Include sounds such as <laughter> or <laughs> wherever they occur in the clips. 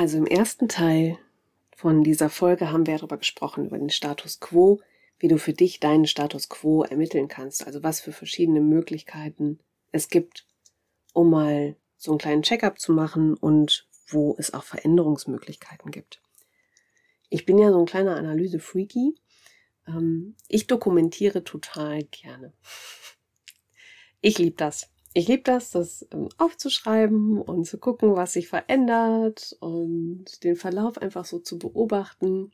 Also im ersten Teil von dieser Folge haben wir darüber gesprochen, über den Status quo, wie du für dich deinen Status quo ermitteln kannst, also was für verschiedene Möglichkeiten es gibt, um mal so einen kleinen Checkup zu machen und wo es auch Veränderungsmöglichkeiten gibt. Ich bin ja so ein kleiner Analyse-Freaky. Ähm, ich dokumentiere total gerne. Ich liebe das. Ich liebe das, das ähm, aufzuschreiben und zu gucken, was sich verändert und den Verlauf einfach so zu beobachten.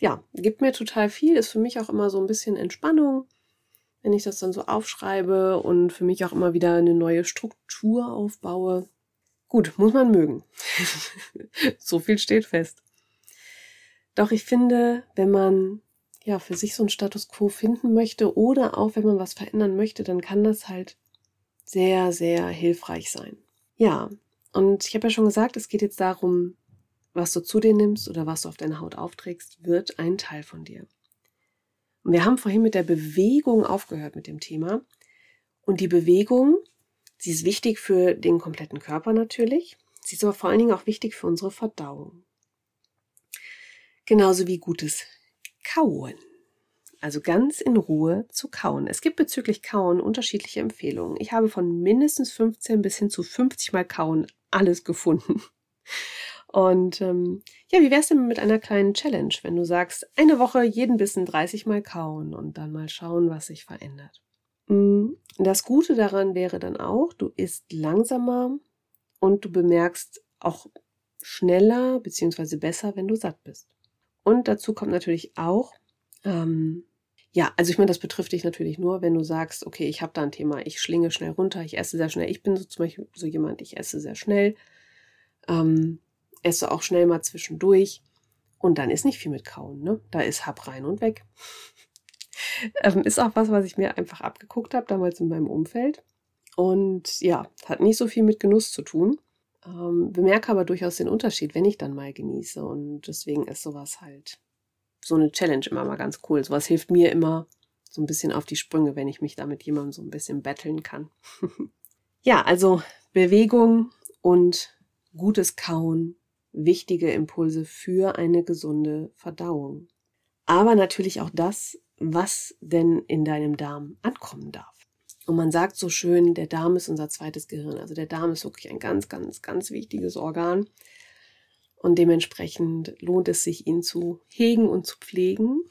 Ja, gibt mir total viel, ist für mich auch immer so ein bisschen Entspannung, wenn ich das dann so aufschreibe und für mich auch immer wieder eine neue Struktur aufbaue. Gut, muss man mögen. <laughs> so viel steht fest. Doch ich finde, wenn man ja für sich so einen Status quo finden möchte oder auch wenn man was verändern möchte, dann kann das halt sehr, sehr hilfreich sein. Ja, und ich habe ja schon gesagt, es geht jetzt darum, was du zu dir nimmst oder was du auf deine Haut aufträgst, wird ein Teil von dir. Und wir haben vorhin mit der Bewegung aufgehört mit dem Thema. Und die Bewegung, sie ist wichtig für den kompletten Körper natürlich. Sie ist aber vor allen Dingen auch wichtig für unsere Verdauung. Genauso wie gutes Kauen. Also ganz in Ruhe zu kauen. Es gibt bezüglich Kauen unterschiedliche Empfehlungen. Ich habe von mindestens 15 bis hin zu 50 Mal Kauen alles gefunden. Und ähm, ja, wie wär's denn mit einer kleinen Challenge, wenn du sagst, eine Woche jeden Bissen 30 Mal kauen und dann mal schauen, was sich verändert. Mm, das Gute daran wäre dann auch, du isst langsamer und du bemerkst auch schneller beziehungsweise besser, wenn du satt bist. Und dazu kommt natürlich auch, ähm, ja, also ich meine, das betrifft dich natürlich nur, wenn du sagst, okay, ich habe da ein Thema, ich schlinge schnell runter, ich esse sehr schnell. Ich bin so zum Beispiel so jemand, ich esse sehr schnell, ähm, esse auch schnell mal zwischendurch und dann ist nicht viel mit Kauen, ne? Da ist Hab rein und weg. <laughs> ähm, ist auch was, was ich mir einfach abgeguckt habe, damals in meinem Umfeld. Und ja, hat nicht so viel mit Genuss zu tun. Ähm, bemerke aber durchaus den Unterschied, wenn ich dann mal genieße. Und deswegen ist sowas halt so eine Challenge immer mal ganz cool. Sowas hilft mir immer so ein bisschen auf die Sprünge, wenn ich mich da mit jemandem so ein bisschen betteln kann. <laughs> ja, also Bewegung und gutes Kauen, wichtige Impulse für eine gesunde Verdauung. Aber natürlich auch das, was denn in deinem Darm ankommen darf. Und man sagt so schön, der Darm ist unser zweites Gehirn. Also der Darm ist wirklich ein ganz, ganz, ganz wichtiges Organ. Und dementsprechend lohnt es sich, ihn zu hegen und zu pflegen.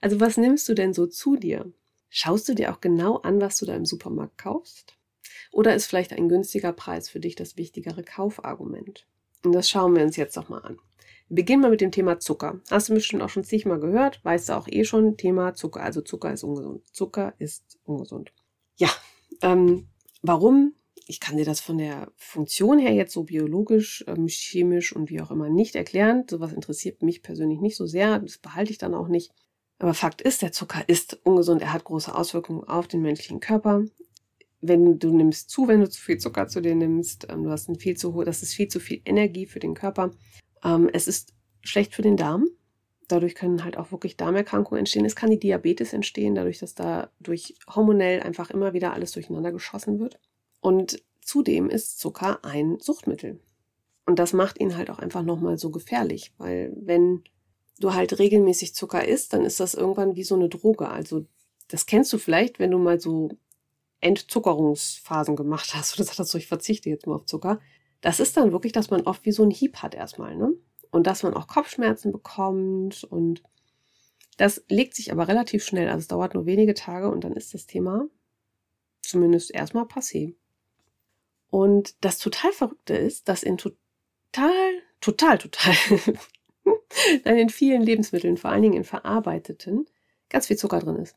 Also was nimmst du denn so zu dir? Schaust du dir auch genau an, was du da im Supermarkt kaufst? Oder ist vielleicht ein günstiger Preis für dich das wichtigere Kaufargument? Und das schauen wir uns jetzt doch mal an. Wir beginnen mal mit dem Thema Zucker. Hast du bestimmt auch schon zigmal gehört, weißt du auch eh schon, Thema Zucker. Also Zucker ist ungesund. Zucker ist ungesund. Ja, ähm, warum? Ich kann dir das von der Funktion her jetzt so biologisch, ähm, chemisch und wie auch immer nicht erklären. Sowas interessiert mich persönlich nicht so sehr. Das behalte ich dann auch nicht. Aber Fakt ist, der Zucker ist ungesund. Er hat große Auswirkungen auf den menschlichen Körper. Wenn du nimmst zu, wenn du zu viel Zucker zu dir nimmst, ähm, du hast ein viel zu hohe, das ist viel zu viel Energie für den Körper. Ähm, es ist schlecht für den Darm. Dadurch können halt auch wirklich Darmerkrankungen entstehen. Es kann die Diabetes entstehen, dadurch, dass da durch hormonell einfach immer wieder alles durcheinander geschossen wird. Und zudem ist Zucker ein Suchtmittel. Und das macht ihn halt auch einfach nochmal so gefährlich, weil wenn du halt regelmäßig Zucker isst, dann ist das irgendwann wie so eine Droge. Also das kennst du vielleicht, wenn du mal so Entzuckerungsphasen gemacht hast oder sagst, so, ich verzichte jetzt mal auf Zucker. Das ist dann wirklich, dass man oft wie so ein Hieb hat erstmal, ne? und dass man auch Kopfschmerzen bekommt und das legt sich aber relativ schnell. Also es dauert nur wenige Tage und dann ist das Thema zumindest erstmal passé. Und das total Verrückte ist, dass in total, total, total, <laughs> nein, in vielen Lebensmitteln, vor allen Dingen in verarbeiteten, ganz viel Zucker drin ist.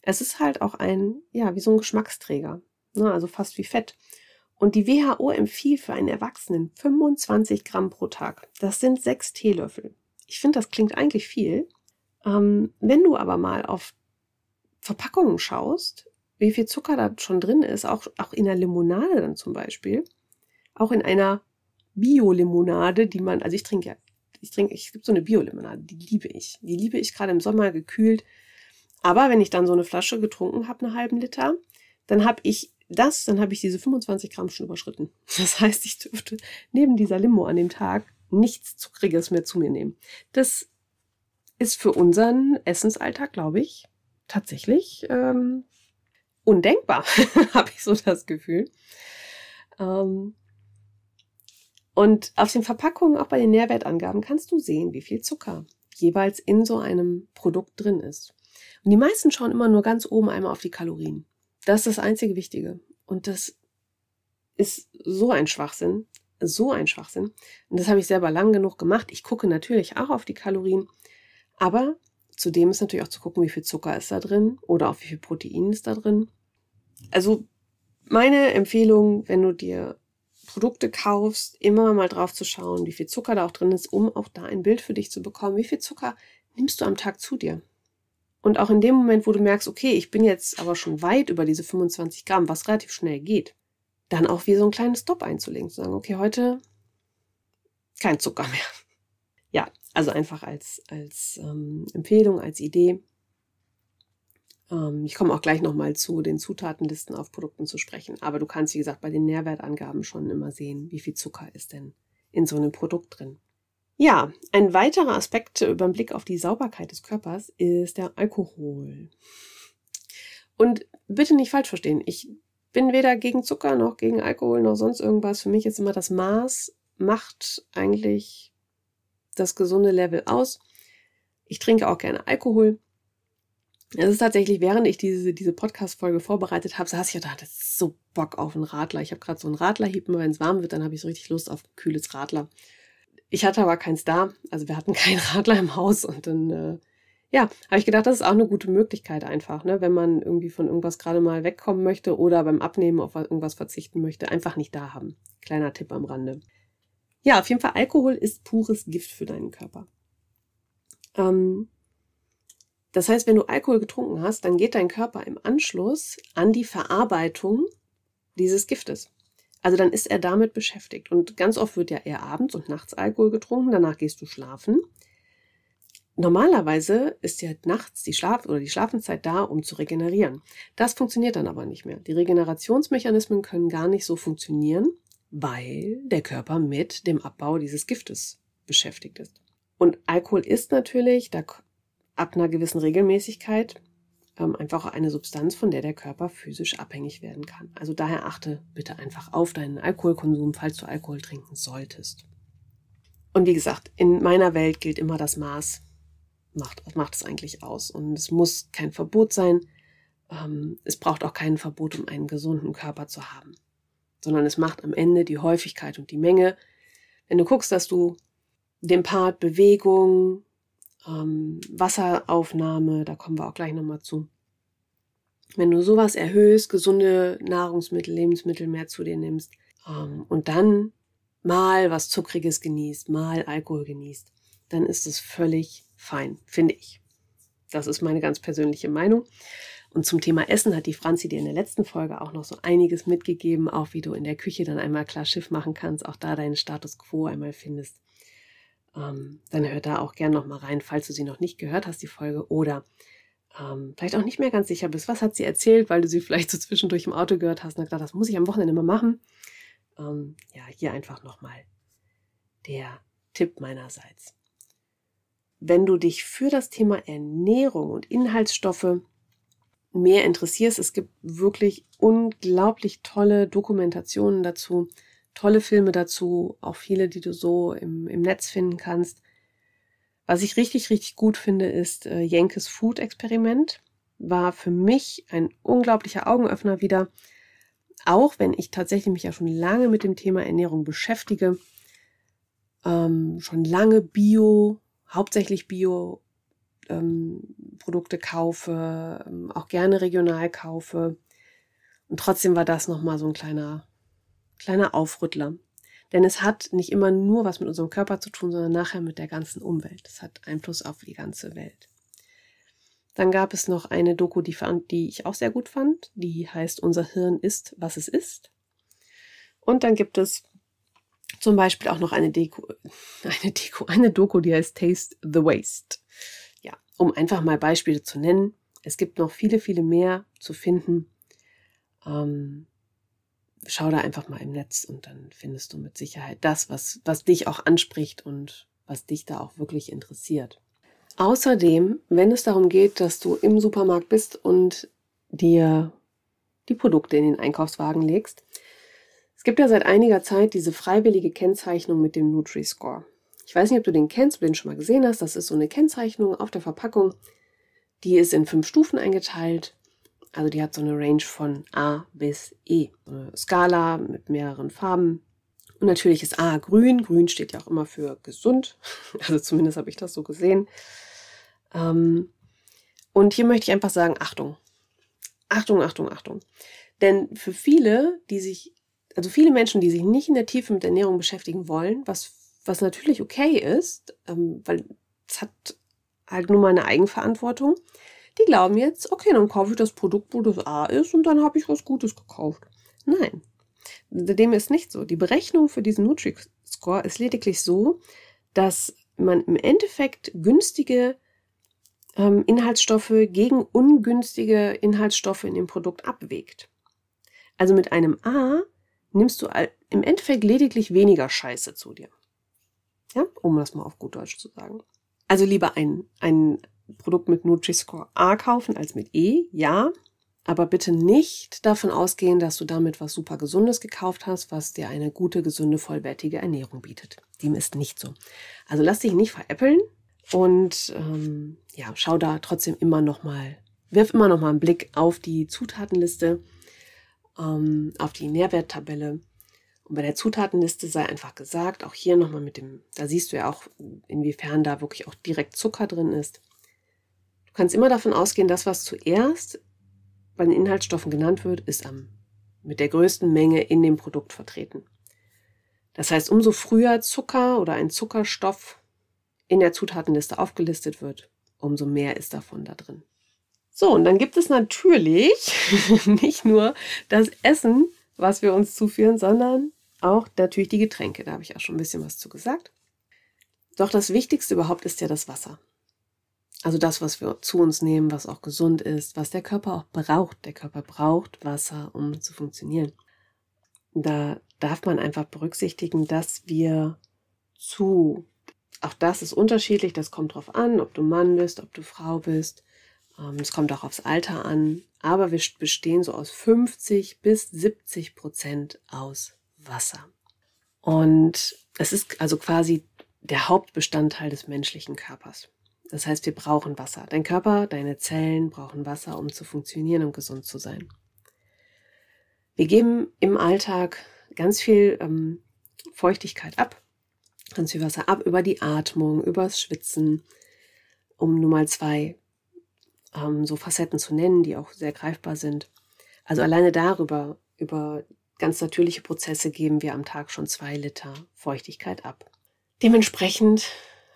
Es ist halt auch ein, ja, wie so ein Geschmacksträger. Ne? Also fast wie Fett. Und die WHO empfiehlt für einen Erwachsenen 25 Gramm pro Tag. Das sind sechs Teelöffel. Ich finde, das klingt eigentlich viel. Ähm, wenn du aber mal auf Verpackungen schaust, wie viel Zucker da schon drin ist, auch, auch in der Limonade dann zum Beispiel, auch in einer Bio-Limonade, die man, also ich trinke ja, ich trinke, ich gibt so eine Bio-Limonade, die liebe ich. Die liebe ich gerade im Sommer gekühlt. Aber wenn ich dann so eine Flasche getrunken habe, einen halben Liter, dann habe ich das, dann habe ich diese 25 Gramm schon überschritten. <laughs> Das heißt, ich dürfte neben dieser Limo an dem Tag nichts Zuckriges mehr zu mir nehmen. Das ist für unseren Essensalltag, glaube ich, tatsächlich ähm, undenkbar, <laughs> habe ich so das Gefühl. Ähm, und auf den Verpackungen, auch bei den Nährwertangaben, kannst du sehen, wie viel Zucker jeweils in so einem Produkt drin ist. Und die meisten schauen immer nur ganz oben einmal auf die Kalorien. Das ist das einzige Wichtige. Und das ist so ein Schwachsinn, so ein Schwachsinn. Und das habe ich selber lang genug gemacht. Ich gucke natürlich auch auf die Kalorien, aber zudem ist natürlich auch zu gucken, wie viel Zucker ist da drin oder auch wie viel Protein ist da drin. Also meine Empfehlung, wenn du dir Produkte kaufst, immer mal drauf zu schauen, wie viel Zucker da auch drin ist, um auch da ein Bild für dich zu bekommen. Wie viel Zucker nimmst du am Tag zu dir? Und auch in dem Moment, wo du merkst, okay, ich bin jetzt aber schon weit über diese 25 Gramm, was relativ schnell geht, dann auch wie so ein kleines Stop einzulegen, zu sagen, okay, heute kein Zucker mehr. Also einfach als, als ähm, Empfehlung, als Idee. Ähm, ich komme auch gleich nochmal zu den Zutatenlisten auf Produkten zu sprechen. Aber du kannst, wie gesagt, bei den Nährwertangaben schon immer sehen, wie viel Zucker ist denn in so einem Produkt drin. Ja, ein weiterer Aspekt über den Blick auf die Sauberkeit des Körpers ist der Alkohol. Und bitte nicht falsch verstehen, ich bin weder gegen Zucker noch gegen Alkohol noch sonst irgendwas. Für mich ist immer das Maß macht eigentlich das gesunde Level aus. Ich trinke auch gerne Alkohol. Es ist tatsächlich, während ich diese, diese Podcast-Folge vorbereitet habe, saß ich da, das ist so Bock auf einen Radler. Ich habe gerade so einen Radlerhieb, wenn es warm wird, dann habe ich so richtig Lust auf ein kühles Radler. Ich hatte aber keins da, also wir hatten <laughs> keinen Radler im Haus und dann, äh, ja, habe ich gedacht, das ist auch eine gute Möglichkeit einfach, ne, wenn man irgendwie von irgendwas gerade mal wegkommen möchte oder beim Abnehmen auf irgendwas verzichten möchte, einfach nicht da haben. Kleiner Tipp am Rande. Ja, auf jeden Fall, Alkohol ist pures Gift für deinen Körper. Ähm, das heißt, wenn du Alkohol getrunken hast, dann geht dein Körper im Anschluss an die Verarbeitung dieses Giftes. Also dann ist er damit beschäftigt. Und ganz oft wird ja eher abends und nachts Alkohol getrunken, danach gehst du schlafen. Normalerweise ist ja nachts die Schlaf- oder die Schlafenszeit da, um zu regenerieren. Das funktioniert dann aber nicht mehr. Die Regenerationsmechanismen können gar nicht so funktionieren, weil der Körper mit dem Abbau dieses Giftes beschäftigt ist. Und Alkohol ist natürlich, da ab einer gewissen Regelmäßigkeit ähm, einfach eine Substanz, von der der Körper physisch abhängig werden kann. Also daher achte bitte einfach auf deinen Alkoholkonsum, falls du Alkohol trinken solltest. Und wie gesagt, in meiner Welt gilt immer das Maß, macht, macht es eigentlich aus. Und es muss kein Verbot sein. Ähm, es braucht auch kein Verbot, um einen gesunden Körper zu haben. Sondern es macht am Ende die Häufigkeit und die Menge. Wenn du guckst, dass du den Part Bewegung, ähm, Wasseraufnahme, da kommen wir auch gleich nochmal zu. Wenn du sowas erhöhst, gesunde Nahrungsmittel, Lebensmittel mehr zu dir nimmst ähm, und dann mal was Zuckriges genießt, mal Alkohol genießt, dann ist es völlig fein, finde ich. Das ist meine ganz persönliche Meinung. Und zum Thema Essen hat die Franzi dir in der letzten Folge auch noch so einiges mitgegeben, auch wie du in der Küche dann einmal klar Schiff machen kannst, auch da deinen Status quo einmal findest ähm, dann hör da auch gern nochmal rein, falls du sie noch nicht gehört hast, die Folge, oder ähm, vielleicht auch nicht mehr ganz sicher bist, was hat sie erzählt, weil du sie vielleicht so zwischendurch im Auto gehört hast und gedacht, das muss ich am Wochenende mal machen. Ähm, ja, hier einfach nochmal der Tipp meinerseits. Wenn du dich für das Thema Ernährung und Inhaltsstoffe mehr interessierst, es gibt wirklich unglaublich tolle Dokumentationen dazu tolle Filme dazu, auch viele, die du so im, im Netz finden kannst. Was ich richtig, richtig gut finde, ist äh, Jenkes Food Experiment. War für mich ein unglaublicher Augenöffner wieder. Auch wenn ich tatsächlich mich ja schon lange mit dem Thema Ernährung beschäftige, ähm, schon lange Bio, hauptsächlich Bio ähm, Produkte kaufe, ähm, auch gerne regional kaufe. Und trotzdem war das nochmal so ein kleiner kleiner Aufrüttler. Denn es hat nicht immer nur was mit unserem Körper zu tun, sondern nachher mit der ganzen Umwelt. Es hat Einfluss auf die ganze Welt. Dann gab es noch eine Doku, die, die ich auch sehr gut fand. Die heißt Unser Hirn ist, was es ist. Und dann gibt es zum Beispiel auch noch eine Deko, <laughs> eine Deko, eine Doku, die heißt Taste the Waste. Um einfach mal Beispiele zu nennen. Es gibt noch viele, viele mehr zu finden. Ähm, schau da einfach mal im Netz und dann findest du mit Sicherheit das, was, was dich auch anspricht und was dich da auch wirklich interessiert. Außerdem, wenn es darum geht, dass du im Supermarkt bist und dir die Produkte in den Einkaufswagen legst, es gibt ja seit einiger Zeit diese freiwillige Kennzeichnung mit dem Nutri-Score. Ich weiß nicht, ob du den kennst, ob du den schon mal gesehen hast. Das ist so eine Kennzeichnung auf der Verpackung. Die ist in fünf Stufen eingeteilt. Also die hat so eine Range von A bis E. Eine Skala mit mehreren Farben. Und natürlich ist A grün. Grün steht ja auch immer für gesund. <laughs> Also zumindest habe ich das so gesehen. Ähm, und hier möchte ich einfach sagen, Achtung. Achtung, Achtung, Achtung. Denn für viele, die sich, also viele Menschen, die sich nicht in der Tiefe mit Ernährung beschäftigen wollen, was, was natürlich okay ist, ähm, weil es hat halt nur mal eine Eigenverantwortung, die glauben jetzt, okay, dann kaufe ich das Produkt, wo das A ist und dann habe ich was Gutes gekauft. Nein, dem ist nicht so. Die Berechnung für diesen Nutri-Score ist lediglich so, dass man im Endeffekt günstige ähm, Inhaltsstoffe gegen ungünstige Inhaltsstoffe in dem Produkt abwägt. Also mit einem A nimmst du im Endeffekt lediglich weniger Scheiße zu dir. Ja, um das mal auf gut Deutsch zu sagen. Also lieber ein, ein Produkt mit Nutri-Score A kaufen als mit E, ja. Aber bitte nicht davon ausgehen, dass du damit was super Gesundes gekauft hast, was dir eine gute, gesunde, vollwertige Ernährung bietet. Dem ist nicht so. Also lass dich nicht veräppeln und ähm, ja, schau da trotzdem immer noch mal, wirf immer noch mal einen Blick auf die Zutatenliste, ähm, auf die Nährwerttabelle. Und bei der Zutatenliste sei einfach gesagt, auch hier nochmal mit dem, da siehst du ja auch, inwiefern da wirklich auch direkt Zucker drin ist. Du kannst immer davon ausgehen, das, was zuerst bei den Inhaltsstoffen genannt wird, ist am, mit der größten Menge in dem Produkt vertreten. Das heißt, umso früher Zucker oder ein Zuckerstoff in der Zutatenliste aufgelistet wird, umso mehr ist davon da drin. So, und dann gibt es natürlich <laughs> nicht nur das Essen, was wir uns zuführen, sondern auch natürlich die Getränke. Da habe ich auch schon ein bisschen was zu gesagt. Doch das Wichtigste überhaupt ist ja das Wasser. Also das, was wir zu uns nehmen, was auch gesund ist, was der Körper auch braucht. Der Körper braucht Wasser, um zu funktionieren. Da darf man einfach berücksichtigen, dass wir zu, auch das ist unterschiedlich, das kommt drauf an, ob du Mann bist, ob du Frau bist. Ähm, es kommt auch aufs Alter an. Aber wir bestehen so aus 50 bis 70 Prozent aus Wasser. Und es ist also quasi der Hauptbestandteil des menschlichen Körpers. Das heißt, wir brauchen Wasser. Dein Körper, deine Zellen brauchen Wasser, um zu funktionieren und gesund zu sein. Wir geben im Alltag ganz viel ähm, Feuchtigkeit ab, ganz viel Wasser ab über die Atmung, übers Schwitzen, um nur mal zwei ähm, so Facetten zu nennen, die auch sehr greifbar sind. Also alleine darüber, über ganz natürliche Prozesse geben wir am Tag schon zwei Liter Feuchtigkeit ab. Dementsprechend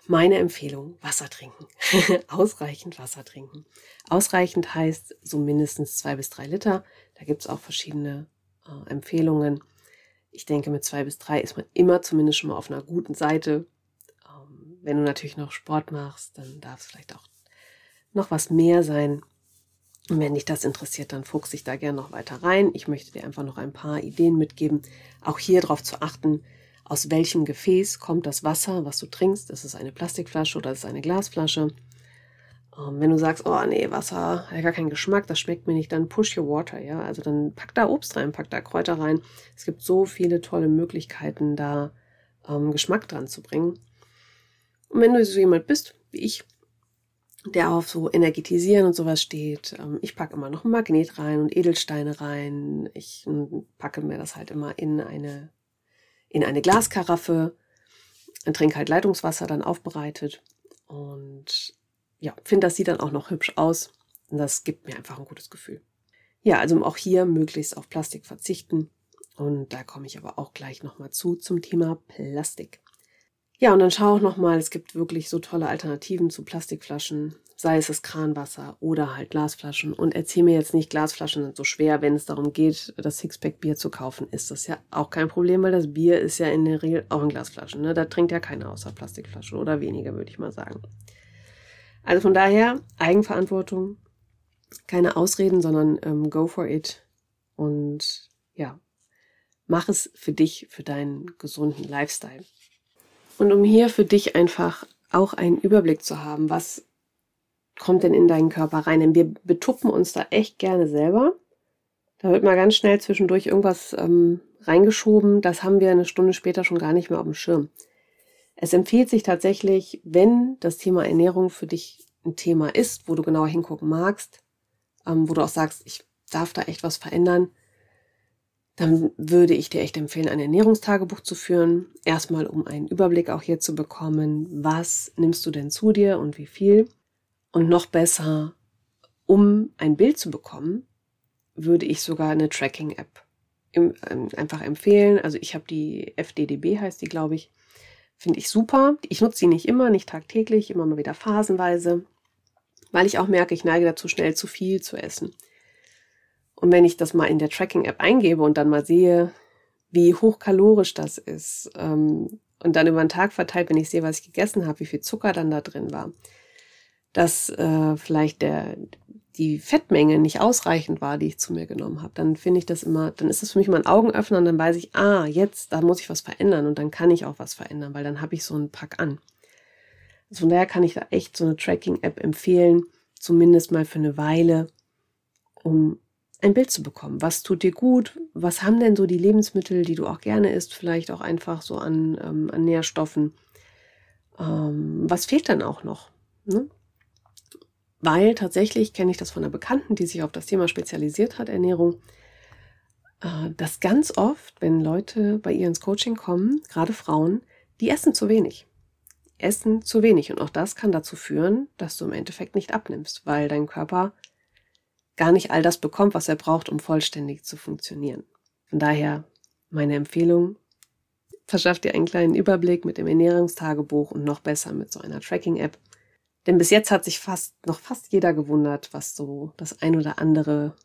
meine Empfehlung, Wasser trinken. <laughs> Ausreichend Wasser trinken. Ausreichend heißt so mindestens zwei bis drei Liter. Da gibt es auch verschiedene äh, Empfehlungen. Ich denke, mit zwei bis drei ist man immer zumindest schon mal auf einer guten Seite. Ähm, wenn du natürlich noch Sport machst, dann darf es vielleicht auch noch was mehr sein. Und wenn dich das interessiert, dann fuchs dich da gerne noch weiter rein. Ich möchte dir einfach noch ein paar Ideen mitgeben, auch hier darauf zu achten, aus welchem Gefäß kommt das Wasser, was du trinkst. Ist es eine Plastikflasche oder ist es eine Glasflasche? Ähm, wenn du sagst, oh nee, Wasser hat gar keinen Geschmack, das schmeckt mir nicht, dann push your water, ja. Also dann pack da Obst rein, pack da Kräuter rein. Es gibt so viele tolle Möglichkeiten, da ähm, Geschmack dran zu bringen. Und wenn du so jemand bist, wie ich, der auf so Energetisieren und sowas steht. Ähm, ich packe immer noch ein Magnet rein und Edelsteine rein. Ich hm, packe mir das halt immer in eine in eine Glaskaraffe, trinke halt Leitungswasser dann aufbereitet und ja, finde, das sieht dann auch noch hübsch aus und das gibt mir einfach ein gutes Gefühl. Ja, also auch hier möglichst auf Plastik verzichten und da komme ich aber auch gleich nochmal zu zum Thema Plastik. Ja, und dann schau auch nochmal, es gibt wirklich so tolle Alternativen zu Plastikflaschen sei es das Kranwasser oder halt Glasflaschen. Und erzähl mir jetzt nicht, Glasflaschen sind so schwer, wenn es darum geht, das Sixpack Bier zu kaufen, ist das ja auch kein Problem, weil das Bier ist ja in der Regel auch in Glasflaschen. Ne? Da trinkt ja keiner außer Plastikflaschen oder weniger, würde ich mal sagen. Also von daher Eigenverantwortung, keine Ausreden, sondern ähm, go for it. Und ja, Mach es für dich, für deinen gesunden Lifestyle. Und um hier für dich einfach auch einen Überblick zu haben, was kommt denn in deinen Körper rein? Denn wir betuppen uns da echt gerne selber. Da wird mal ganz schnell zwischendurch irgendwas ähm, reingeschoben. Das haben wir eine Stunde später schon gar nicht mehr auf dem Schirm. Es empfiehlt sich tatsächlich, wenn das Thema Ernährung für dich ein Thema ist, wo du genauer hingucken magst, ähm, wo du auch sagst, ich darf da echt was verändern, dann würde ich dir echt empfehlen, ein Ernährungstagebuch zu führen. Erstmal, um einen Überblick auch hier zu bekommen, was nimmst du denn zu dir und wie viel. Und noch besser, um ein Bild zu bekommen, würde ich sogar eine Tracking-App ähm, einfach empfehlen. Also ich habe die FDDB, heißt die, glaube ich. Finde ich super. Ich nutze sie nicht immer, nicht tagtäglich, immer mal wieder phasenweise, weil ich auch merke, ich neige dazu, schnell zu viel zu essen. Und wenn ich das mal in der Tracking-App eingebe und dann mal sehe, wie hochkalorisch das ist, ähm, und dann über den Tag verteilt, wenn ich sehe, was ich gegessen habe, wie viel Zucker dann da drin war, dass äh, vielleicht der, die Fettmenge nicht ausreichend war, die ich zu mir genommen habe, dann finde ich das immer, dann ist das für mich mal ein Augenöffner und dann weiß ich, ah, jetzt, da muss ich was verändern und dann kann ich auch was verändern, weil dann habe ich so einen Pack an. Also von daher kann ich da echt so eine Tracking-App empfehlen, zumindest mal für eine Weile, um ein Bild zu bekommen. Was tut dir gut? Was haben denn so die Lebensmittel, die du auch gerne isst? Vielleicht auch einfach so an, ähm, an Nährstoffen. Ähm, was fehlt dann auch noch? Ne? Weil tatsächlich kenne ich das von einer Bekannten, die sich auf das Thema spezialisiert hat, Ernährung, äh, dass ganz oft, wenn Leute bei ihr ins Coaching kommen, gerade Frauen, die essen zu wenig. Essen zu wenig. Und auch das kann dazu führen, dass du im Endeffekt nicht abnimmst, weil dein Körper gar nicht all das bekommt, was er braucht, um vollständig zu funktionieren. Von daher meine Empfehlung, verschaff dir einen kleinen Überblick mit dem Ernährungstagebuch und noch besser mit so einer Tracking-App. Denn bis jetzt hat sich fast noch fast jeder gewundert, was so das ein oder andere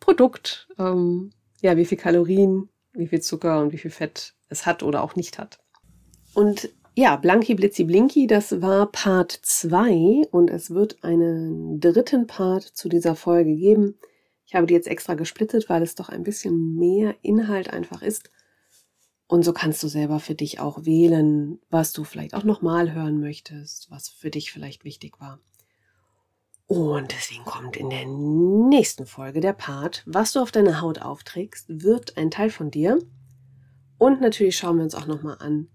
Produkt, ähm, ja, wie viel Kalorien, wie viel Zucker und wie viel Fett es hat oder auch nicht hat. Und ja, Blanki Blitzi Blinky, das war Part 2 und es wird einen dritten Part zu dieser Folge geben. Ich habe die jetzt extra gesplittet, weil es doch ein bisschen mehr Inhalt einfach ist. Und so kannst du selber für dich auch wählen, was du vielleicht auch nochmal hören möchtest, was für dich vielleicht wichtig war. Und deswegen kommt in der nächsten Folge der Part, was du auf deine Haut aufträgst, wird ein Teil von dir. Und natürlich schauen wir uns auch nochmal an,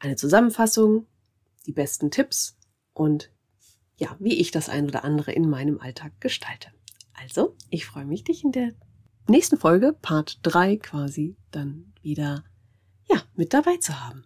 eine Zusammenfassung, die besten Tipps und ja, wie ich das ein oder andere in meinem Alltag gestalte. Also, ich freue mich, dich in der nächsten Folge, Part 3 quasi, dann wieder, ja, mit dabei zu haben.